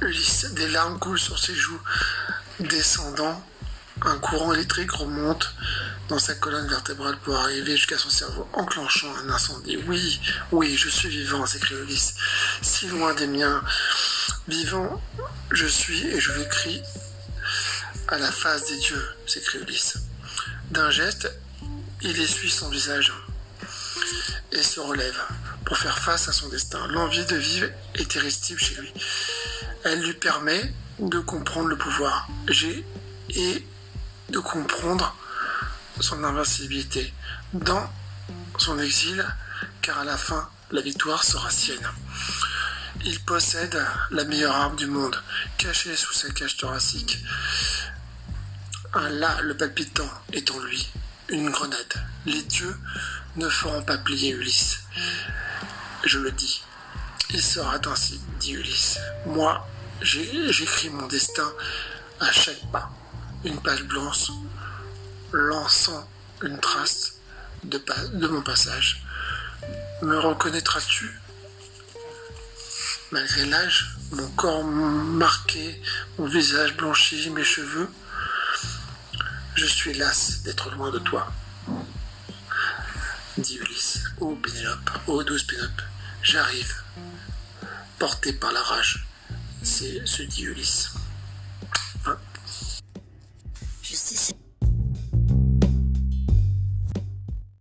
Ulysse. Des larmes coulent sur ses joues. Descendant, un courant électrique remonte dans sa colonne vertébrale pour arriver jusqu'à son cerveau, enclenchant un incendie. Oui, oui, je suis vivant, s'écrie Ulysse. Si loin des miens. Vivant, je suis et je le crie à la face des dieux, s'écrie Ulysse. D'un geste, il essuie son visage et se relève pour faire face à son destin. L'envie de vivre est irrésistible chez lui. Elle lui permet de comprendre le pouvoir et de comprendre son invincibilité dans son exil, car à la fin, la victoire sera sienne. Il possède la meilleure arme du monde, cachée sous sa cage thoracique. Là, le palpitant, est en lui, une grenade. Les dieux ne feront pas plier Ulysse. Je le dis. Il sera ainsi, dit Ulysse. Moi, j'écris mon destin à chaque pas. Une page blanche lançant une trace de, mon passage. Me reconnaîtras-tu? Malgré l'âge, mon corps marqué, mon visage blanchi, mes cheveux, je suis las d'être loin de toi. Dit Ulysse. Ô Pénélope, ô douce Pénélope, j'arrive, porté par la rage. C'est ce dit Ulysse.